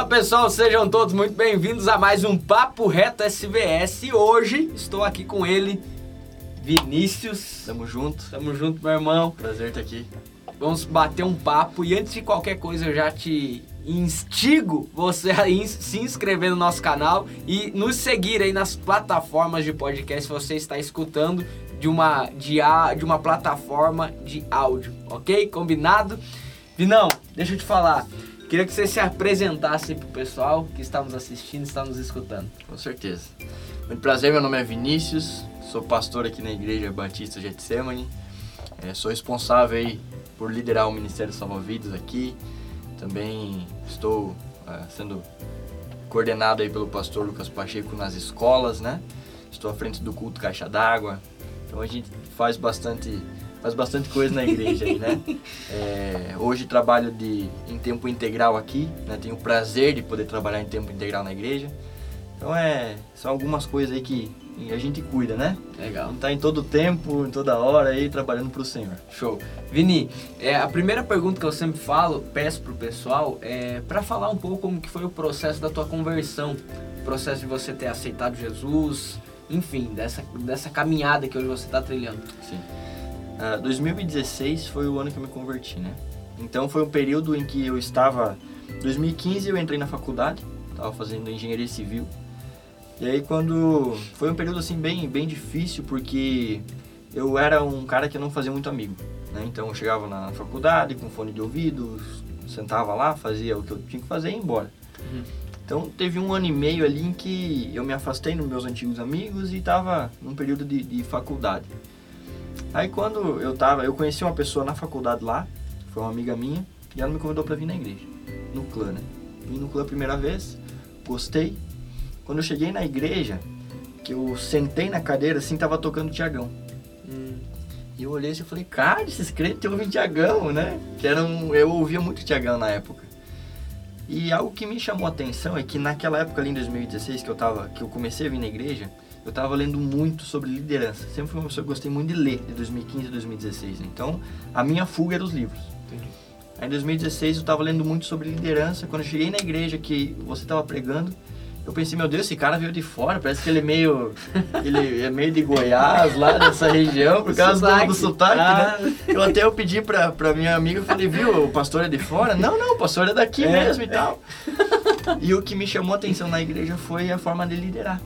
Olá pessoal, sejam todos muito bem-vindos a mais um Papo Reto SVS. E hoje estou aqui com ele, Vinícius. Tamo junto. Tamo junto, meu irmão. Prazer estar aqui. Vamos bater um papo e antes de qualquer coisa eu já te instigo você a in- se inscrever no nosso canal e nos seguir aí nas plataformas de podcast se você está escutando de uma, de, a- de uma plataforma de áudio, ok? Combinado? Vinão, deixa eu te falar. Queria que você se apresentasse pro pessoal que está nos assistindo, está nos escutando. Com certeza. Muito prazer, meu nome é Vinícius, sou pastor aqui na Igreja Batista Getsemane. É, sou responsável aí por liderar o Ministério Salva Vidas aqui. Também estou é, sendo coordenado aí pelo pastor Lucas Pacheco nas escolas, né? Estou à frente do culto Caixa d'Água. Então a gente faz bastante, faz bastante coisa na igreja aí, né? É, hoje trabalho de, em tempo integral aqui, né? Tenho o prazer de poder trabalhar em tempo integral na igreja. Então é, são algumas coisas aí que a gente cuida, né? Legal. Não tá em todo tempo, em toda hora aí trabalhando pro Senhor. Show. Vini, é, a primeira pergunta que eu sempre falo, peço pro pessoal, é para falar um pouco como que foi o processo da tua conversão, o processo de você ter aceitado Jesus, enfim, dessa, dessa caminhada que hoje você está trilhando. Sim. Ah, 2016 foi o ano que eu me converti, né? Então foi um período em que eu estava. 2015 eu entrei na faculdade, estava fazendo engenharia civil. E aí quando foi um período assim bem bem difícil porque eu era um cara que não fazia muito amigo, né? Então eu chegava na faculdade com fone de ouvido, sentava lá, fazia o que eu tinha que fazer e ia embora. Uhum. Então teve um ano e meio ali em que eu me afastei dos meus antigos amigos e estava num período de, de faculdade. Aí quando eu tava, eu conheci uma pessoa na faculdade lá, foi uma amiga minha, e ela me convidou para vir na igreja, no clã, né? Vim no clã a primeira vez, gostei. Quando eu cheguei na igreja, que eu sentei na cadeira assim, tava tocando Tiagão. Hum, E eu olhei assim e falei, cara, esses crentes ouvem Tiagão, né? Que era um, eu ouvia muito Tiagão na época. E algo que me chamou a atenção é que naquela época ali em 2016 que eu tava, que eu comecei a vir na igreja, eu tava lendo muito sobre liderança. Sempre fui uma pessoa que gostei muito de ler, de 2015 a 2016. Então, a minha fuga era os livros. entendi. Aí em 2016 eu tava lendo muito sobre liderança. Quando eu cheguei na igreja que você tava pregando, eu pensei, meu Deus, esse cara veio de fora, parece que ele é meio. ele é meio de Goiás, lá dessa região, por causa do, do sotaque, Ah, né? Eu até eu pedi pra, pra minha amiga, eu falei, viu, o pastor é de fora? Não, não, o pastor é daqui É, mesmo e tal. E o que me chamou a atenção na igreja foi a forma de liderar,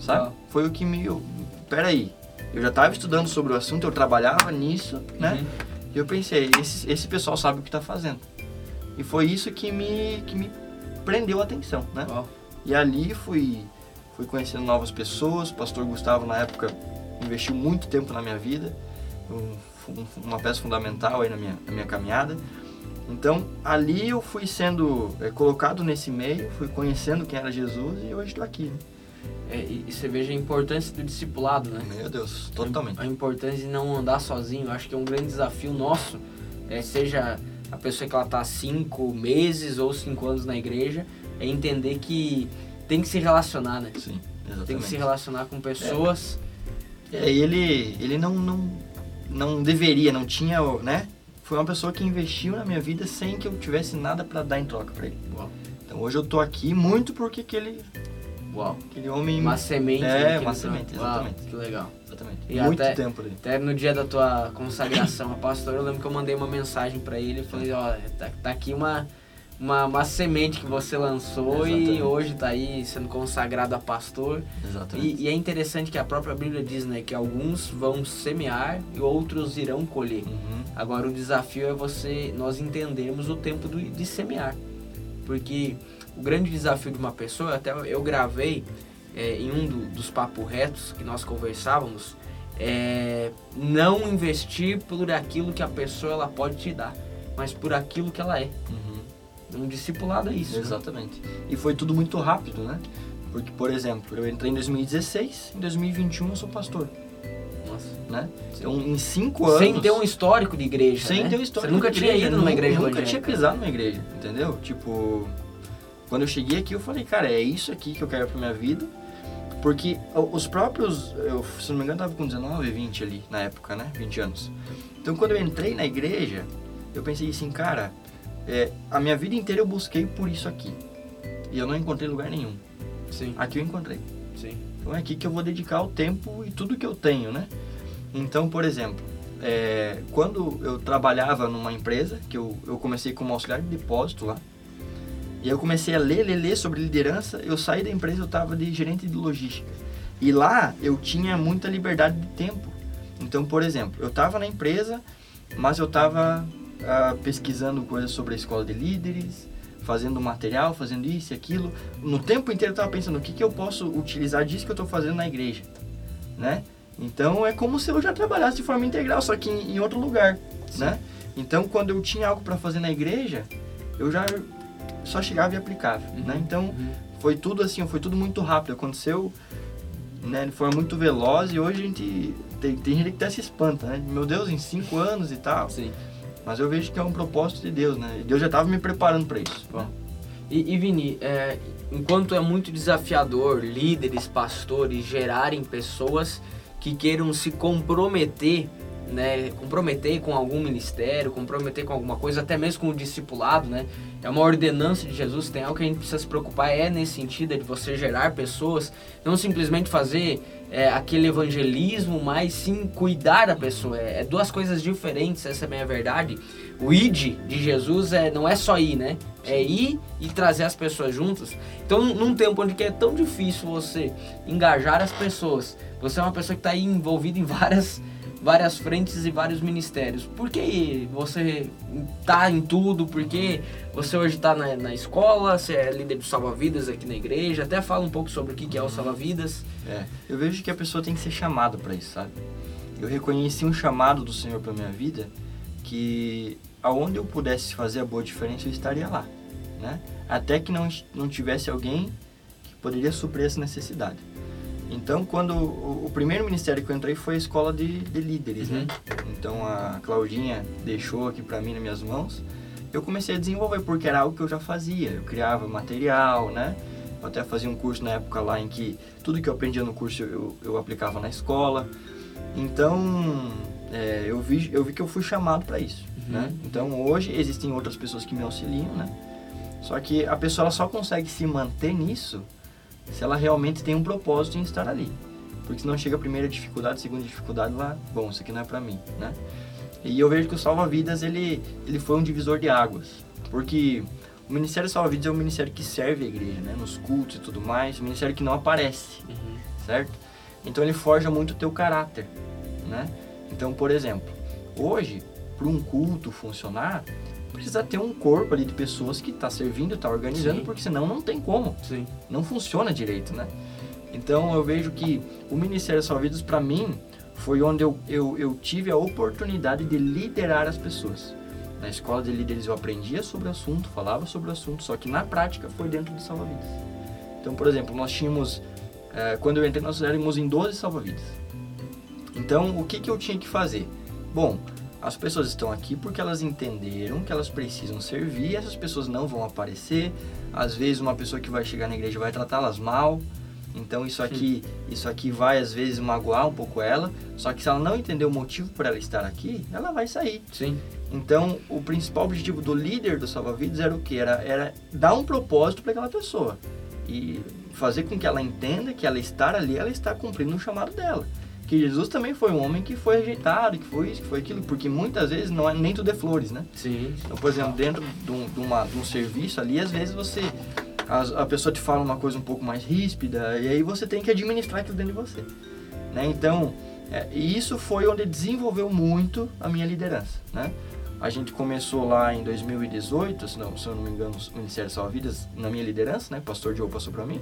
sabe? Ah. Foi o que me... Eu, peraí, eu já tava estudando sobre o assunto, eu trabalhava nisso, né? Uhum. E eu pensei, esse, esse pessoal sabe o que tá fazendo. E foi isso que me, que me prendeu a atenção, né? E ali fui, fui conhecendo novas pessoas. O pastor Gustavo, na época, investiu muito tempo na minha vida. Um- uma peça fundamental aí na minha, na minha caminhada. Então, ali eu fui sendo é, colocado nesse meio, fui conhecendo quem era Jesus e hoje estou aqui. né? É, e, e você veja a importância do discipulado, né? Meu Deus, totalmente. A importância de não andar sozinho. Eu acho que é um grande desafio nosso, é, seja a pessoa que ela tá cinco meses ou cinco anos na igreja, é entender que tem que se relacionar, né? Sim, exatamente. Tem que se relacionar com pessoas. É, ele, ele não, não, não deveria, não tinha, né? Foi uma pessoa que investiu na minha vida sem que eu tivesse nada para dar em troca para ele. Uau. Então hoje eu tô aqui muito porque aquele, Uau. aquele homem... Uma semente. É, né, uma semente, Uau, exatamente. que legal. Exatamente. E muito até- tempo ali. Até no dia da tua consagração a pastor, eu lembro que eu mandei uma mensagem pra ele e falei, ó, tá, tá aqui uma, uma, uma semente que você lançou e Exatamente. hoje tá aí sendo consagrado a pastor. Exatamente. E, e é interessante que a própria Bíblia diz, né, que alguns vão semear e outros irão colher. Uhum. Agora o desafio é você, nós entendermos o tempo do- de semear. Porque o grande desafio de uma pessoa, até eu gravei é, em um do- dos papos retos que nós conversávamos, é não investir por aquilo que a pessoa ela pode te dar, mas por aquilo que ela é. Uhum. Um discipulado é isso. né? Exatamente. E foi tudo muito rápido, né? Porque, por exemplo, eu entrei em 2016, em 2021 eu sou pastor, Nossa. né? Então, em cinco anos... Sem ter um histórico de igreja. Sem né? ter um histórico Você nunca tinha ido numa nu- igreja Nunca tinha pisado numa igreja, entendeu? Tipo, quando eu cheguei aqui eu falei, cara, é isso aqui que eu quero pra minha vida. Porque os próprios, eu, se não me engano, eu tava com 19, 20 ali na época, né? 20 anos. Então quando eu entrei na igreja, eu pensei assim, cara, é, a minha vida inteira eu busquei por isso aqui. e eu não encontrei lugar nenhum. Sim. Aqui eu encontrei. Sim. Então é aqui que eu vou dedicar o tempo e tudo que eu tenho, né? Então, por exemplo, é, quando eu trabalhava numa empresa, que eu, eu comecei como auxiliar de depósito lá, e eu comecei a ler, ler, ler sobre liderança, eu saí da empresa, eu estava de gerente de logística. E lá eu tinha muita liberdade de tempo. Então, por exemplo, eu estava na empresa, mas eu estava ah, pesquisando coisas sobre a escola de líderes, fazendo material, fazendo isso e aquilo. No tempo inteiro eu estava pensando o que, que eu posso utilizar disso que eu estou fazendo na igreja, né? Então é como se eu já trabalhasse de forma integral, só que em, em outro lugar, Sim. né? Então quando eu tinha algo para fazer na igreja, eu já só chegava e aplicava, né? Então Uhum. foi tudo assim, foi tudo muito rápido, aconteceu né, de forma muito veloz e hoje a gente tem, tem gente que até se espanta, né? Meu Deus, em cinco anos e tal. Sim. Mas eu vejo que é um propósito de Deus, né? E Deus já estava me preparando para isso. Bom. E, e Vini, é, enquanto é muito desafiador líderes, pastores gerarem pessoas que queiram se comprometer, né, comprometer com algum ministério, comprometer com alguma coisa, até mesmo com o discipulado, né? É uma ordenança de Jesus, tem algo que a gente precisa se preocupar é nesse sentido, é de você gerar pessoas, não simplesmente fazer é, aquele evangelismo, mas sim cuidar da pessoa. É, é duas coisas diferentes, essa é bem a verdade. O id de Jesus é, não é só ir, né? É ir e trazer as pessoas juntos. Então, num tempo onde que é tão difícil você engajar as pessoas, você é uma pessoa que está envolvida em várias várias frentes e vários ministérios. Por que você tá em tudo? Por que você hoje está na, na escola? Você é líder do salva-vidas aqui na igreja? Até fala um pouco sobre o que é o salva-vidas. É, eu vejo que a pessoa tem que ser chamada para isso, sabe? Eu reconheci um chamado do Senhor para minha vida que aonde eu pudesse fazer a boa diferença eu estaria lá, né? Até que não, não tivesse alguém que poderia suprir essa necessidade. Então, quando o, o primeiro ministério que eu entrei foi a escola de, de líderes, né? Então a Claudinha deixou aqui para mim nas minhas mãos. Eu comecei a desenvolver porque era algo que eu já fazia. Eu criava material, né? Eu até fazia um curso na época lá em que tudo que eu aprendia no curso eu, eu aplicava na escola. Então, é, eu, vi, eu vi que eu fui chamado para isso, Uhum. né? Então, hoje existem outras pessoas que me auxiliam, né? Só que a pessoa ela só consegue se manter nisso se ela realmente tem um propósito em estar ali. Porque senão chega a primeira dificuldade, a segunda dificuldade lá, bom, isso aqui não é pra mim, né? E eu vejo que o Salva-Vidas, ele, ele foi um divisor de águas. Porque o Ministério Salva-Vidas é um ministério que serve a igreja, né? Nos cultos e tudo mais, um ministério que não aparece, certo? Então ele forja muito o teu caráter, né? Então, por exemplo, hoje, para um culto funcionar, precisa ter um corpo ali de pessoas que está servindo, está organizando, Sim. porque senão não tem como Sim. não funciona direito, né? Então eu vejo que o Ministério Salvidos para mim foi onde eu, eu, eu tive a oportunidade de liderar as pessoas. Na escola de líderes eu aprendia sobre o assunto, falava sobre o assunto, só que na prática foi dentro do salva-vidas. Então, por exemplo, nós tínhamos, eh, quando eu entrei, nós éramos em 12 salva-vidas. Então, o que, que eu tinha que fazer? Bom, as pessoas estão aqui porque elas entenderam que elas precisam servir, essas pessoas não vão aparecer. Às vezes uma pessoa que vai chegar na igreja vai tratá-las mal. Então isso aqui, isso aqui vai às vezes magoar um pouco ela, só que se ela não entender o motivo para ela estar aqui, ela vai sair. Sim. Então, o principal objetivo do líder do salva-vidas era o que? Era, era dar um propósito para aquela pessoa e fazer com que ela entenda que ela estar ali, ela está cumprindo o chamado dela. Que Jesus também foi um homem que foi rejeitado, que foi isso, que foi aquilo, porque muitas vezes não é nem tudo é flores, né? Sim. Então, por exemplo, dentro de um, de uma- de um serviço ali, às vezes você. A, a pessoa te fala uma coisa um pouco mais ríspida, e aí você tem que administrar aquilo dentro de você. Né? Então, é, isso foi onde desenvolveu muito a minha liderança. Né? A gente começou lá em 2018, se, não, se eu não me engano, o Ministério Salva Vidas, na minha liderança, né? O pastor Diogo passou para mim.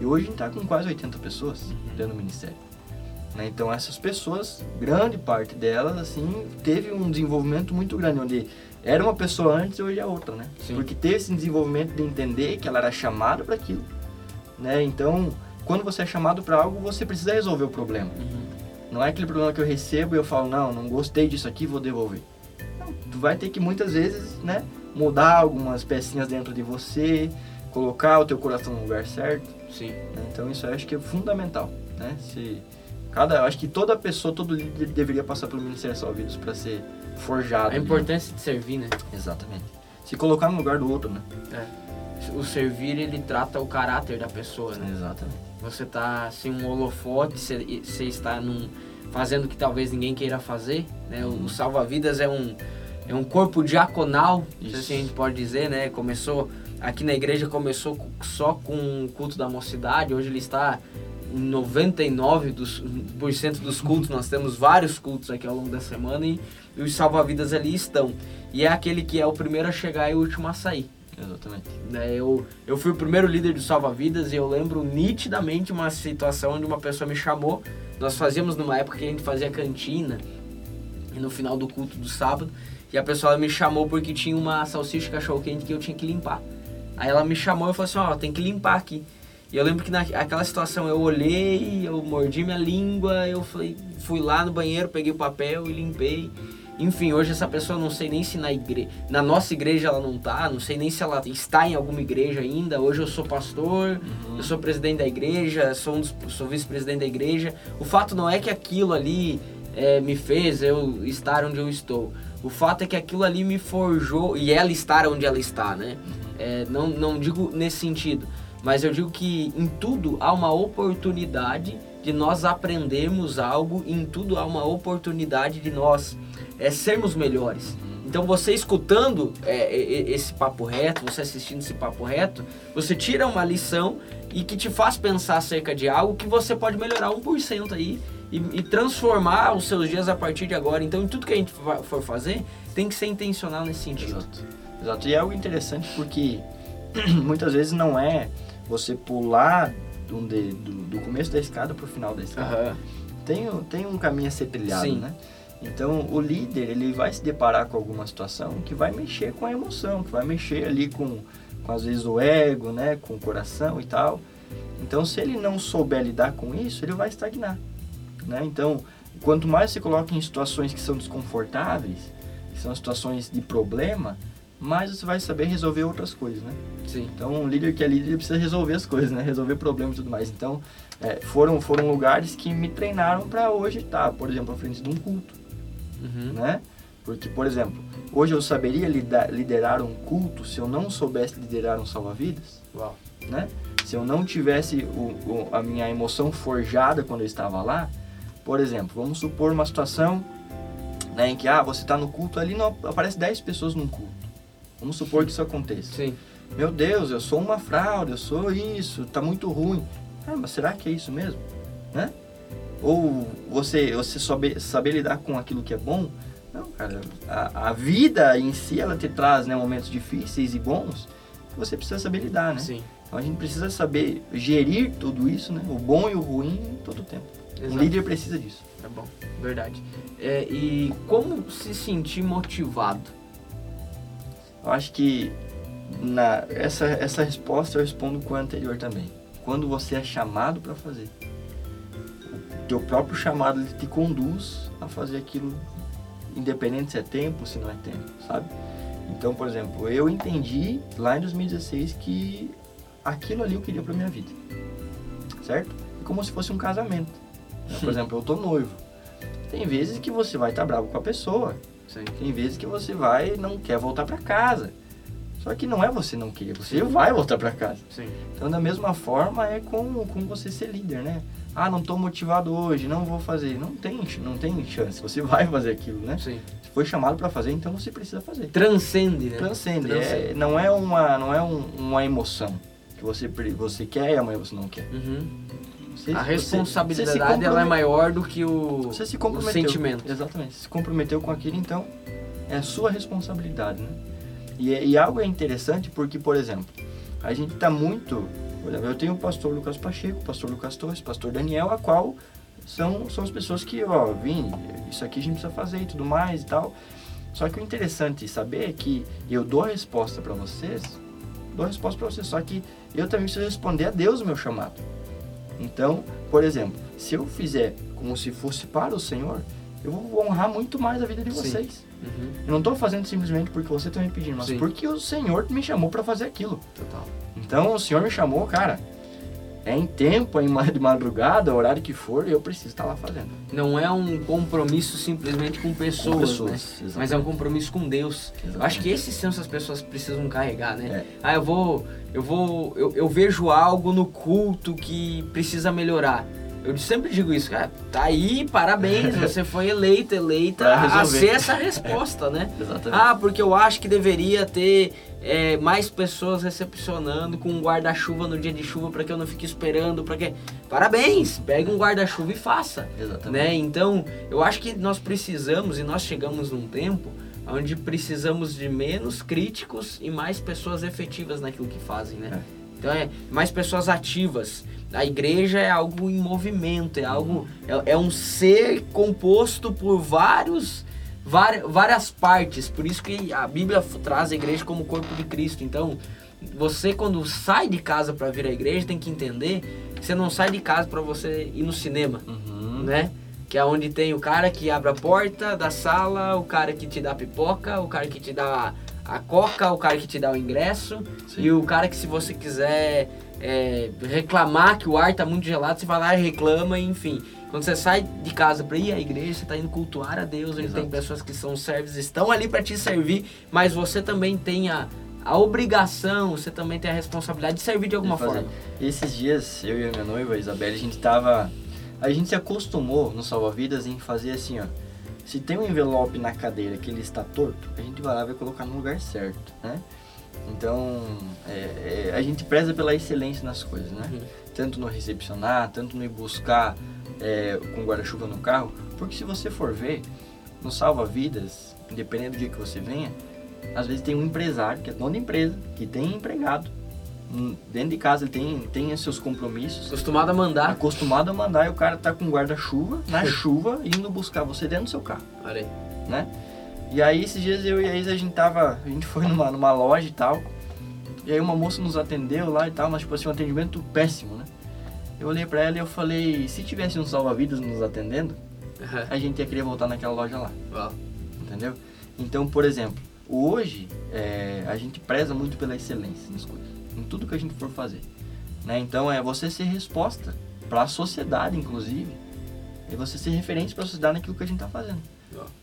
E hoje a gente está com quase 80 pessoas dentro do ministério. Né? Então essas pessoas, grande parte delas, assim, teve um desenvolvimento muito grande, onde era uma pessoa antes e hoje é outra, né? Sim. Porque teve esse desenvolvimento de entender que ela era chamada para aquilo, né? Então, quando você é chamado para algo, você precisa resolver o problema. Uhum. Não é aquele problema que eu recebo e eu falo, não, não gostei disso aqui, vou devolver. Não, tu vai ter que muitas vezes, né, mudar algumas pecinhas dentro de você, colocar o teu coração no lugar certo. Sim. Então isso eu acho que é fundamental, né? Se cada, eu acho que toda pessoa, todo líder deveria passar pelo Ministério Salvidos para ser forjado. A ali. importância de servir, né? Exatamente. Se colocar no lugar do outro, né? É. o servir ele trata o caráter da pessoa, né? Exatamente. Você tá assim um holofote, você, você está num, fazendo o que talvez ninguém queira fazer, né? O, o salva-vidas é um é um corpo diaconal, se Isso. assim a gente pode dizer, né? Começou aqui na igreja começou co- só com o culto da mocidade, hoje ele está 99% dos, por cento dos cultos, nós temos vários cultos aqui ao longo da semana e, e os salva-vidas ali estão. E é aquele que é o primeiro a chegar e o último a sair. Exatamente. né? Eu, eu fui o primeiro líder do Salva-Vidas e eu lembro nitidamente uma situação onde uma pessoa me chamou. Nós fazíamos numa época que a gente fazia cantina e no final do culto do sábado. E a pessoa me chamou porque tinha uma salsicha cachorro quente que eu tinha que limpar. Aí ela me chamou e falou assim: Ó, tem que limpar aqui. E eu lembro que naquela situação eu olhei, eu mordi minha língua, eu fui, fui lá no banheiro, peguei o papel e limpei. Enfim, hoje essa pessoa não sei nem se na igreja, na nossa igreja ela não tá, não sei nem se ela está em alguma igreja ainda. Hoje eu sou pastor, eu sou presidente da igreja, sou, um dos- sou vice-presidente da igreja. O fato não é que aquilo ali eh, me fez eu estar onde eu estou. O fato é que aquilo ali me forjou e ela estar onde ela está, né? Eh, não, não digo nesse sentido, mas eu digo que em tudo há uma oportunidade de nós aprendermos algo, e em tudo há uma oportunidade de nós eh, sermos melhores. Então você escutando é, é, é, esse papo reto, você assistindo esse papo reto, você tira uma lição e que te faz pensar acerca de algo que você pode melhorar 1% aí e, e transformar os seus dias a partir de agora. Então em tudo que a gente for fazer, tem que ser intencional nesse sentido. Exato. Exato. E é algo interessante porque muitas vezes não é você pular do, do, do começo da escada pro final da escada. Aham. Tem, um- tem um caminho a ser trilhado, Sim. né? Então o líder ele vai se deparar com alguma situação que vai mexer com a emoção, que vai mexer ali com, com às vezes o ego, né, com o coração e tal. Então se ele não souber lidar com isso, ele vai estagnar, né? Então quanto mais se coloca em situações que são desconfortáveis, que são situações de problema, mais você vai saber resolver outras coisas, né? Sim. Então, um líder que é líder precisa resolver as coisas, né? Resolver problemas e tudo mais. Então, é, foram, foram lugares que me treinaram para hoje estar, por exemplo, à frente de um culto, Uhum. né? Porque, por exemplo, hoje eu saberia liderar um culto se eu não soubesse liderar um salva-vidas, né? Se eu não tivesse o, o- a minha emoção forjada quando eu estava lá, por exemplo, vamos supor uma situação né, em que ah, você está no culto ali não aparece 10 pessoas num culto. Vamos supor que isso aconteça. Sim. Meu Deus, eu sou uma fraude, eu sou isso, tá muito ruim. Ah, mas será que é isso mesmo? Né? Ou você, você saber, saber lidar com aquilo que é bom? Não, cara, a, a vida em si, ela te traz né, momentos difíceis e bons que você precisa saber lidar, né? Sim. Então a gente precisa saber gerir tudo isso, né? O bom e o ruim todo o tempo. Um Exato. líder precisa disso. Tá bom, verdade. É, e como se sentir motivado? Eu acho que na, essa, essa resposta eu respondo com a anterior também. Quando você é chamado para fazer. O teu próprio chamado ele te conduz a fazer aquilo, independente se é tempo, se não é tempo, sabe? Então, por exemplo, eu entendi lá em 2016 que aquilo ali eu queria para minha vida, certo? É como se fosse um casamento. né? Por exemplo, eu tô noivo. Tem vezes que você vai estar bravo com a pessoa, Sim. tem vezes que você vai e não quer voltar para casa. Só que não é você não querer, você vai voltar para casa. Sim. Então, da mesma forma, é com, com você ser líder, né? Ah, não tô motivado hoje, não vou fazer. Não tem, não tem chance, você vai fazer aquilo, né? Sim. Se foi chamado para fazer, então você precisa fazer. Transcende, né? Transcende, Transcende. É, não é, uma, não é um- uma emoção que você, você quer e amanhã você não quer. Uhum. Você- A você- responsabilidade você ela é maior do que o, Você se o sentimento. Exatamente. Se comprometeu com aquilo, então é a sua responsabilidade, né? E, e algo é interessante porque, por exemplo, a gente está muito. Por exemplo, eu tenho o pastor Lucas Pacheco, o pastor Lucas Torres, o pastor Daniel, a qual são, são as pessoas que, ó, vim, isso aqui a gente precisa fazer e tudo mais e tal. Só que o interessante saber é que eu dou a resposta para vocês, dou a resposta para vocês, só que eu também preciso responder a Deus o meu chamado. Então, por exemplo, se eu fizer como se fosse para o Senhor, eu vou honrar muito mais a vida de vocês. Uhum. Eu não estou fazendo simplesmente porque você está me pedindo, mas Sim. porque o Senhor me chamou para fazer aquilo. Total. Então, o Senhor me chamou, cara. É em tempo, é de madrugada, horário que for, eu preciso estar lá fazendo. Não é um compromisso simplesmente com pessoas, pessoas, né? exatamente. Mas é um compromisso com Deus. Eu acho que esses sensos as pessoas precisam carregar, né? Ah, eu vou, eu vou, eu, eu vejo algo no culto que precisa melhorar. Eu sempre digo isso, cara, tá aí, parabéns, você foi eleito, eleita Pra a ser essa resposta, né? Exatamente. Ah, porque eu acho que deveria ter é, mais pessoas recepcionando com um guarda-chuva no dia de chuva para que eu não fique esperando, para que parabéns, pegue um guarda-chuva e faça, Exatamente. né? Então, eu acho que nós precisamos e nós chegamos num tempo onde precisamos de menos críticos e mais pessoas efetivas naquilo que fazem, né? Então é mais pessoas ativas. A igreja é algo em movimento, é algo é, é um ser composto por vários vari- várias partes. Por isso que a Bíblia traz a igreja como corpo de Cristo. Então, você quando sai de casa para vir à igreja tem que entender que você não sai de casa para você ir no cinema, Uhum. né? Que é onde tem o cara que abre a porta da sala, o cara que te dá pipoca, o cara que te dá a coca, o cara que te dá o ingresso Sim. e o cara que se você quiser é, reclamar que o ar tá muito gelado, você vai lá e reclama, enfim. Quando você sai de casa para ir à igreja, você tá indo cultuar a Deus, Exato. tem pessoas que são servos, estão ali para te servir, mas você também tem a, a obrigação, você também tem a responsabilidade de servir de alguma de forma. E esses dias, eu e a minha noiva, a Isabelle, a gente tava. A gente se acostumou no Salva-Vidas em fazer assim, ó. Se tem um envelope na cadeira que ele está torto, a gente vai lá e vai colocar no lugar certo, né? Então, é, é, a gente preza pela excelência nas coisas, né? Uhum. Tanto no recepcionar, tanto no ir buscar é, com guarda-chuva no carro. Porque se você for ver, no Salva-Vidas, independente do dia que você venha, às vezes tem um empresário, que é dono da empresa, que tem empregado. Dentro de casa ele tem, tem seus compromissos. Acostumado a mandar. Acostumado a mandar e o cara tá com guarda-chuva, na chuva, indo buscar você dentro do seu carro, Olha aí. né? E aí esses dias eu e a Isa, a gente tava, a gente foi numa, numa loja e tal, e aí uma moça nos atendeu lá e tal, mas tipo assim, um atendimento péssimo, né? Eu olhei pra ela e eu falei, se tivesse um salva-vidas nos atendendo, a gente ia querer voltar naquela loja lá, Uau. entendeu? Então, por exemplo, hoje é, a gente preza muito pela excelência nas coisas, em tudo que a gente for fazer, né? Então é você ser resposta para a sociedade, inclusive, e você ser referente para a sociedade naquilo que a gente tá fazendo,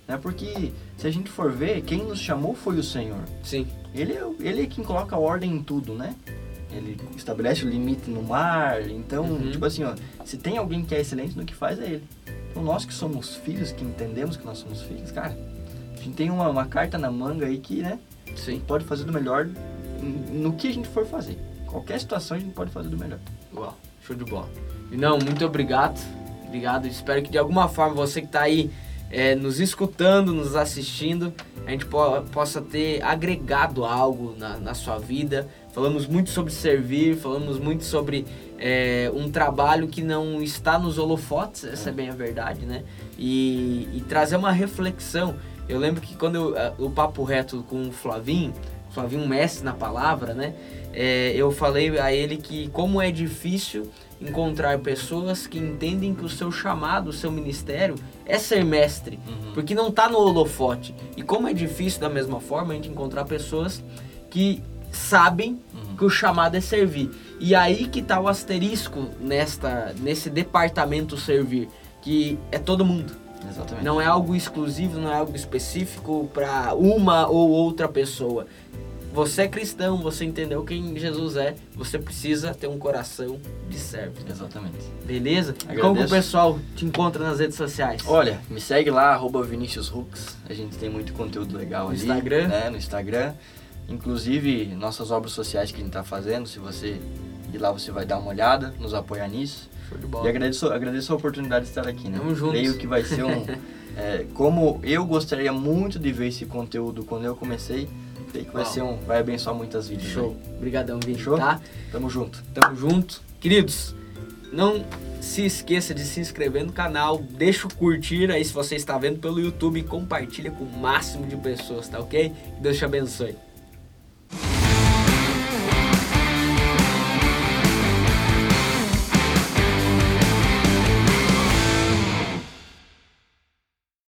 né? Porque se a gente for ver, quem nos chamou foi o Senhor. Sim. Ele é, ele é quem coloca ordem em tudo, né? Ele estabelece o limite no mar. Então, Uhum. tipo assim, ó, se tem alguém que é excelente no que faz, é ele. Então, nós que somos filhos, que entendemos que nós somos filhos, cara, a gente tem uma, uma carta na manga aí que, né, Sim. pode fazer do melhor no que a gente for fazer. Qualquer situação a gente pode fazer do melhor. Uau, show de bola. E não, muito obrigado. Obrigado. Espero que de alguma forma você que está aí é, nos escutando, nos assistindo, a gente po- possa ter agregado algo na, na sua vida. Falamos muito sobre servir, falamos muito sobre é, um trabalho que não está nos holofotes, essa é bem a verdade, né? E, e trazer uma reflexão. Eu lembro que quando eu, o papo reto com o Flavinho, Flavinho um mestre na palavra, né? É, eu falei a ele que como é difícil encontrar pessoas que entendem que o seu chamado, o seu ministério é ser mestre, porque não tá no holofote. E como é difícil da mesma forma a gente encontrar pessoas que sabem Uhum. que o chamado é servir. E aí que tá o asterisco nesta nesse departamento servir, que é todo mundo. Exatamente. Não é algo exclusivo, não é algo específico para uma ou outra pessoa. Você é cristão, você entendeu quem Jesus é, você precisa ter um coração de servo. Exatamente. Beleza? E Como que o pessoal te encontra nas redes sociais? Olha, me segue lá, arroba. A gente tem muito conteúdo legal No ali. Instagram? Né, no Instagram. Inclusive, nossas obras sociais que a gente tá fazendo, se você ir lá, você vai dar uma olhada, nos apoiar nisso. Show de E bola. agradeço, agradeço a oportunidade de estar aqui, né? Tamo junto. Creio que vai ser um... é, como eu gostaria muito de ver esse conteúdo quando eu comecei, creio que vai ser um... Vai abençoar muitas vidas. Show. né? Obrigadão, Vini, Show? tá? Tamo junto. Tamo junto. Queridos, não se esqueça de se inscrever no canal, deixa o curtir aí se você está vendo pelo YouTube e compartilha com o máximo de pessoas, tá ok? Deus te abençoe.